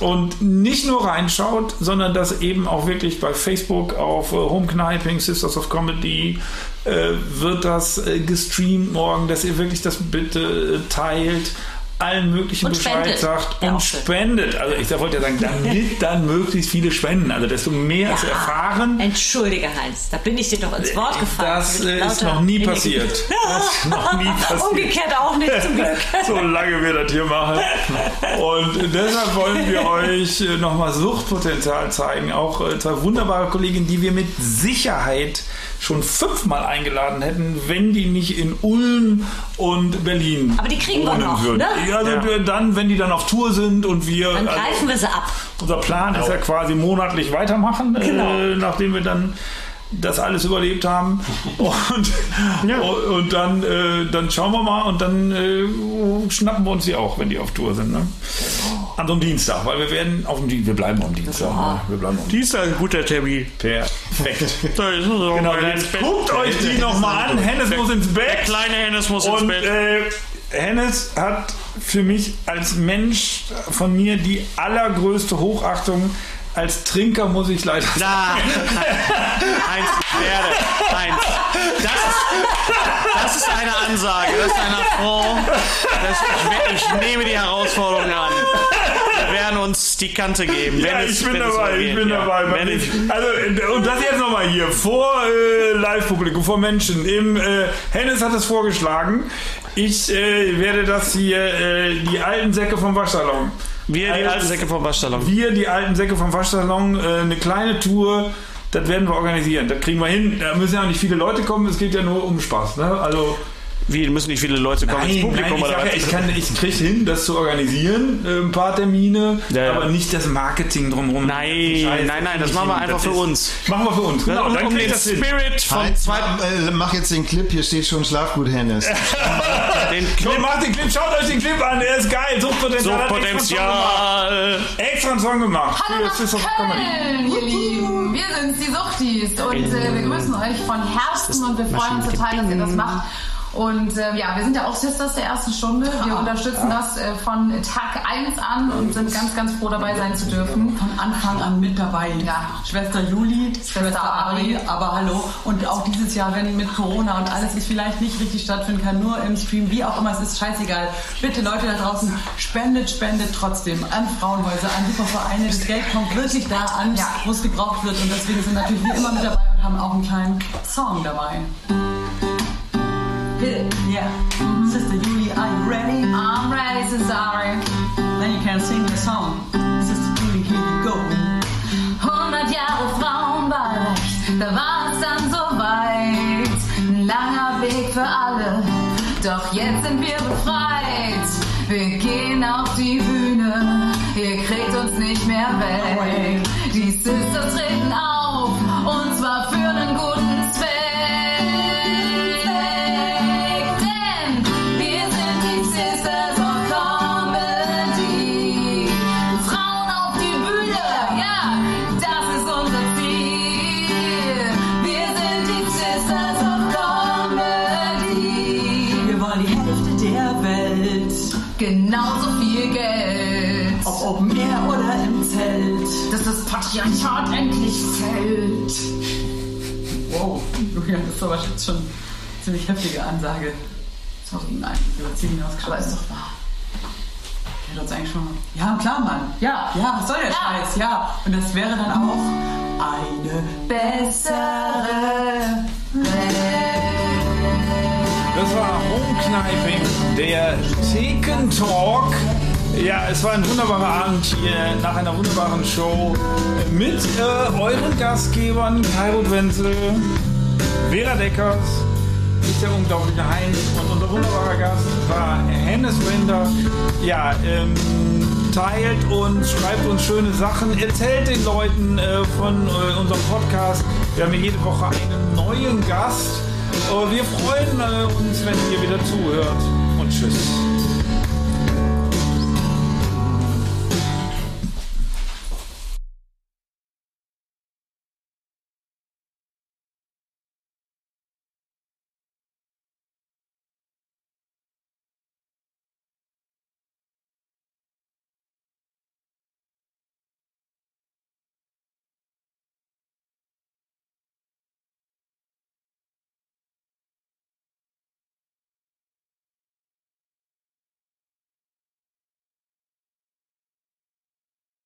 und nicht nur reinschaut, sondern dass eben auch wirklich bei Facebook auf äh, Home Kniping, Sisters of Comedy äh, wird das äh, gestreamt morgen, dass ihr wirklich das bitte äh, teilt allen möglichen Und Bescheid spendet. sagt Ja, und spendet. Also ich wollte ja sagen, damit dann möglichst viele spenden. Also desto mehr es erfahren, Entschuldige, Heinz, da bin ich dir doch ins Wort gefallen. das ist noch nie passiert. Das ist noch nie passiert. Umgekehrt auch nicht, zum Glück. solange wir das hier machen. Und deshalb wollen wir euch äh, nochmal Suchtpotenzial zeigen. Auch äh, zwei wunderbare Kolleginnen, die wir mit Sicherheit schon fünfmal eingeladen hätten, wenn die nicht in Ulm und Berlin Aber die kriegen wir noch, würden. ne? Ja, also Ja. dann, wenn die dann auf Tour sind und wir... Dann also- greifen wir sie ab. unser Plan ist ja quasi monatlich weitermachen, Genau. äh, nachdem wir dann das alles überlebt haben. Und, Ja. und dann, äh, dann schauen wir mal und dann äh, schnappen wir uns die auch, wenn die auf Tour sind. Ne? an so einem Dienstag, weil wir werden auf dem Dienstag, wir bleiben am Dienstag. ne? Wir bleiben am Die ist ein guter Termin. Perfekt. Da ist so Genau, ins guckt euch die nochmal an. Hennes muss ins Der Bett. kleine Hennes muss ins Und Bett. äh, Hennes hat für mich als Mensch von mir die allergrößte Hochachtung. Als Trinker muss ich leider sagen. Na, Heinz, ich werde. Heinz, das ist, das ist eine Ansage. Das ist ein Affront. Das, ich, ich nehme die Herausforderung an. Wir werden uns die Kante geben. Ja, es, ich bin es so dabei, ich bin ja. dabei. Wenn ich, also, und das jetzt nochmal hier, vor äh, Live-Publikum, vor Menschen. Im, äh, Hennes hat es vorgeschlagen. Ich äh, werde das hier, äh, die alten Säcke vom Waschsalon. wir, die alten Säcke vom Waschsalon. Wir, die alten Säcke vom Waschsalon, äh, eine kleine Tour. Das werden wir organisieren. Das kriegen wir hin. Da müssen ja auch nicht viele Leute kommen. Es geht ja nur um Spaß. Ne? Also Wie, müssen nicht viele Leute kommen ins Publikum ich, oder was? ich, kann, ich kriege hin, das zu organisieren, äh, ein paar Termine, Ja, ja. aber nicht das Marketing drumherum. Nein, Scheiße, nein, nein, das machen wir einfach für ist- uns. Machen wir für uns. Genau, um, dann um den das. Spirit zweiten, mach, äh, mach jetzt den Clip, hier steht schon Schlafgut Hennes. den Clip, macht den Clip, schaut euch den Clip an, der ist geil. Suchtpotenzial. Suchtpotenzial. Extra einen Song gemacht. Hallo. Für Swiss of Comedy. Köln, ihr Lieben. Wir sind die Suchtis und äh, wir grüßen euch von Herzen und wir freuen uns total, dass ihr das macht. Und äh, ja, wir sind ja auch Sisters der ersten Stunde. Wir unterstützen das äh, von Tag 1 an und sind ganz, ganz froh dabei sein zu dürfen. von Anfang an mit dabei. Ja. Schwester Juli, Schwester Ari, aber hallo. Und auch dieses Jahr, wenn mit Corona und alles es vielleicht nicht richtig stattfinden kann, nur im Stream, wie auch immer, es ist scheißegal. Bitte Leute da draußen, spendet, spendet trotzdem an Frauenhäuser, an super Vereine. Das Geld kommt wirklich da an, Ja. wo es gebraucht wird. Und deswegen sind natürlich wir immer mit dabei und haben auch einen kleinen Song dabei. Yeah. Sister Juli, are you ready? I'm ready, Cesare. Then you can sing the song. Sister Juli, here you go. 100 Jahre Frauenwahlrecht, da war es dann soweit. Ein langer Weg für alle, doch jetzt sind wir befreit. Wir gehen auf die Bühne, ihr kriegt uns nicht mehr weg. Ist aber jetzt schon eine ziemlich heftige Ansage. Sorry, nein, über 10 hinausgeschossen. Aber ist doch wahr. Der hat uns eigentlich schon. Ja, klar, Mann. Ja, ja, was soll der Ja. Scheiß? Ja. Und das wäre dann auch eine. Bessere Das war Homekneiping, der Theken Talk. Ja, es war ein wunderbarer Abend hier nach einer wunderbaren Show mit äh, euren Gastgebern Kairo Wenzel, Vera Deckers, ich der unglaubliche Heinz und unser wunderbarer Gast war Hennes Wender. Ja, ähm, teilt uns, schreibt uns schöne Sachen, erzählt den Leuten äh, von äh, unserem Podcast. Wir haben hier jede Woche einen neuen Gast. Äh, wir freuen äh, uns, wenn ihr wieder zuhört. Und tschüss.